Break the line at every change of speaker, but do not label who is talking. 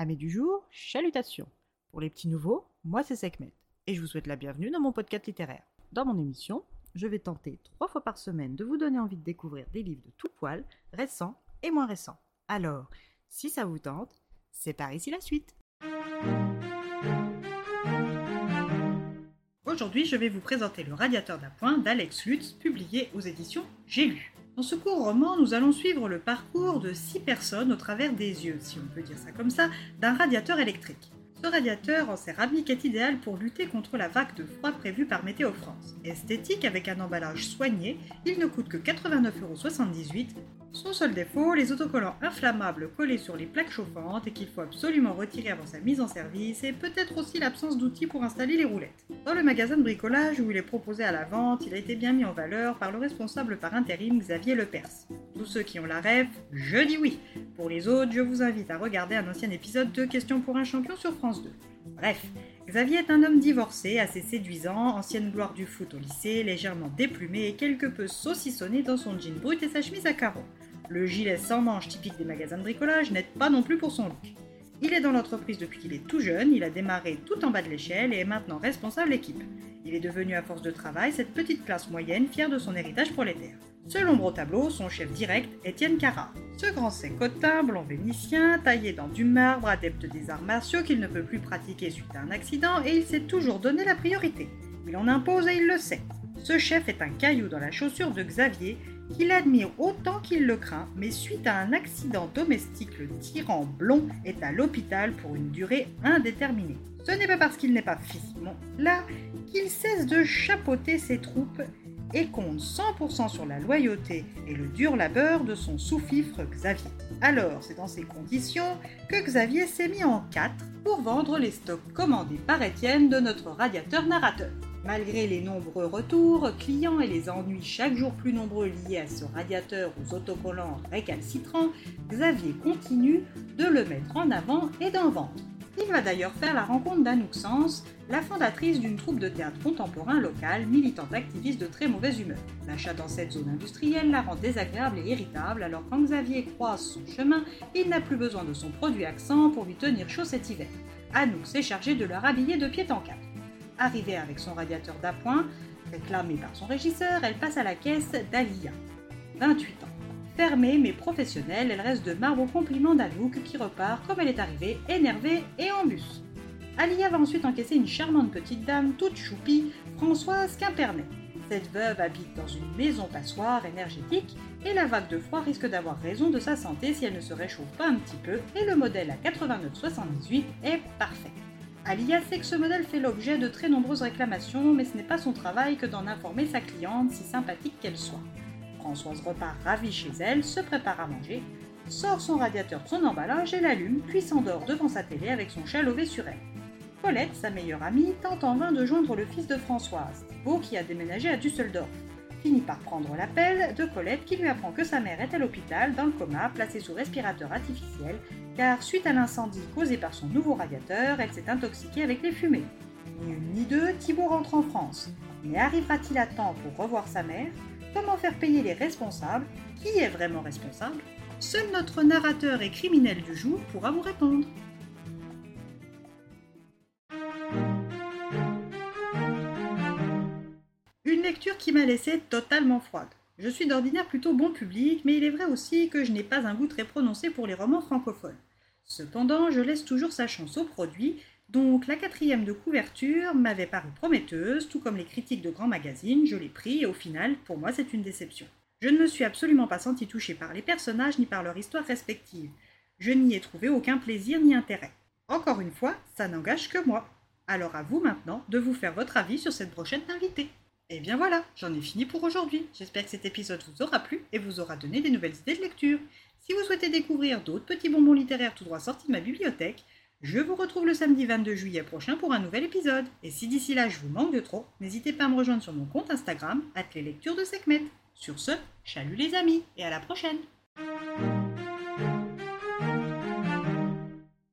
Amis du jour, chalutations. Pour les petits nouveaux, moi c'est Sekhmet et je vous souhaite la bienvenue dans mon podcast littéraire. Dans mon émission, je vais tenter trois fois par semaine de vous donner envie de découvrir des livres de tout poil, récents et moins récents. Alors, si ça vous tente, c'est par ici la suite. Aujourd'hui, je vais vous présenter Le radiateur d'appoint d'Alex Lutz, publié aux éditions J'ai lu. Dans ce court roman, nous allons suivre le parcours de six personnes au travers des yeux, si on peut dire ça comme ça, d'un radiateur électrique. Ce radiateur en céramique est idéal pour lutter contre la vague de froid prévue par Météo France. Esthétique avec un emballage soigné, il ne coûte que 89,78€. Son seul défaut, les autocollants inflammables collés sur les plaques chauffantes et qu'il faut absolument retirer avant sa mise en service et peut-être aussi l'absence d'outils pour installer les roulettes. Dans le magasin de bricolage où il est proposé à la vente, il a été bien mis en valeur par le responsable par intérim Xavier Lepers. Tous ceux qui ont la rêve, je dis oui. Pour les autres, je vous invite à regarder un ancien épisode de Questions pour un champion sur France 2. Bref, Xavier est un homme divorcé, assez séduisant, ancienne gloire du foot au lycée, légèrement déplumé et quelque peu saucissonné dans son jean brut et sa chemise à carreaux. Le gilet sans manches typique des magasins de bricolage n'aide pas non plus pour son look. Il est dans l'entreprise depuis qu'il est tout jeune, il a démarré tout en bas de l'échelle et est maintenant responsable équipe. Il est devenu à force de travail cette petite classe moyenne fière de son héritage prolétaire. Seul ombre au tableau, son chef direct, Étienne Carrard. Ce grand sécotin, blond vénitien, taillé dans du marbre, adepte des arts martiaux qu'il ne peut plus pratiquer suite à un accident, et il s'est toujours donné la priorité. Il en impose et il le sait. Ce chef est un caillou dans la chaussure de Xavier, qu'il admire autant qu'il le craint, mais suite à un accident domestique, le tyran blond est à l'hôpital pour une durée indéterminée. Ce n'est pas parce qu'il n'est pas physiquement là qu'il cesse de chapeauter ses troupes et compte 100% sur la loyauté et le dur labeur de son sous-fifre Xavier. Alors, c'est dans ces conditions que Xavier s'est mis en quatre pour vendre les stocks commandés par Étienne de notre radiateur narrateur. Malgré les nombreux retours clients et les ennuis chaque jour plus nombreux liés à ce radiateur aux autocollants récalcitrants, Xavier continue de le mettre en avant et d'en vendre. Il va d'ailleurs faire la rencontre d'Anouk Sens, la fondatrice d'une troupe de théâtre contemporain locale, militante activiste de très mauvaise humeur. L'achat dans cette zone industrielle la rend désagréable et irritable, alors quand Xavier croise son chemin, il n'a plus besoin de son produit accent pour lui tenir chaud cet hiver. Anouk s'est chargée de le rhabiller de pied en cap. Arrivée avec son radiateur d'appoint, réclamé par son régisseur, elle passe à la caisse d'Alia. 28 ans. Fermée mais professionnelle, elle reste de marbre au compliment d'Anouk qui repart comme elle est arrivée, énervée et en bus. Alia va ensuite encaisser une charmante petite dame toute choupie, Françoise Quimpernet. Cette veuve habite dans une maison passoire énergétique et la vague de froid risque d'avoir raison de sa santé si elle ne se réchauffe pas un petit peu et le modèle à 89,78 est parfait. Alia sait que ce modèle fait l'objet de très nombreuses réclamations, mais ce n'est pas son travail que d'en informer sa cliente, si sympathique qu'elle soit. Françoise repart ravie chez elle, se prépare à manger, sort son radiateur de son emballage et l'allume, puis s'endort devant sa télé avec son chat lové sur elle. Paulette, sa meilleure amie, tente en vain de joindre le fils de Françoise, Beau qui a déménagé à Düsseldorf. Finit par prendre l'appel de Colette qui lui apprend que sa mère est à l'hôpital, dans le coma, placée sous respirateur artificiel, car suite à l'incendie causé par son nouveau radiateur, elle s'est intoxiquée avec les fumées. Ni une ni deux, Thibault rentre en France. Mais arrivera-t-il à temps pour revoir sa mère? Comment faire payer les responsables? Qui est vraiment responsable? Seul notre narrateur et criminel du jour pourra vous répondre. Qui m'a laissé totalement froide. Je suis d'ordinaire plutôt bon public, mais il est vrai aussi que je n'ai pas un goût très prononcé pour les romans francophones. Cependant, je laisse toujours sa chance au produit, donc la quatrième de couverture m'avait paru prometteuse, tout comme les critiques de grands magazines, je l'ai pris et au final, pour moi, c'est une déception. Je ne me suis absolument pas senti touchée par les personnages ni par leur histoire respective. Je n'y ai trouvé aucun plaisir ni intérêt. Encore une fois, ça n'engage que moi. Alors à vous maintenant de vous faire votre avis sur cette prochaine invitée. Et bien voilà, j'en ai fini pour aujourd'hui. J'espère que cet épisode vous aura plu et vous aura donné des nouvelles idées de lecture. Si vous souhaitez découvrir d'autres petits bonbons littéraires tout droit sortis de ma bibliothèque, je vous retrouve le samedi 22 juillet prochain pour un nouvel épisode. Et si d'ici là je vous manque de trop, n'hésitez pas à me rejoindre sur mon compte Instagram, les lectures de Sekhmet. Sur ce, chalut les amis et à la prochaine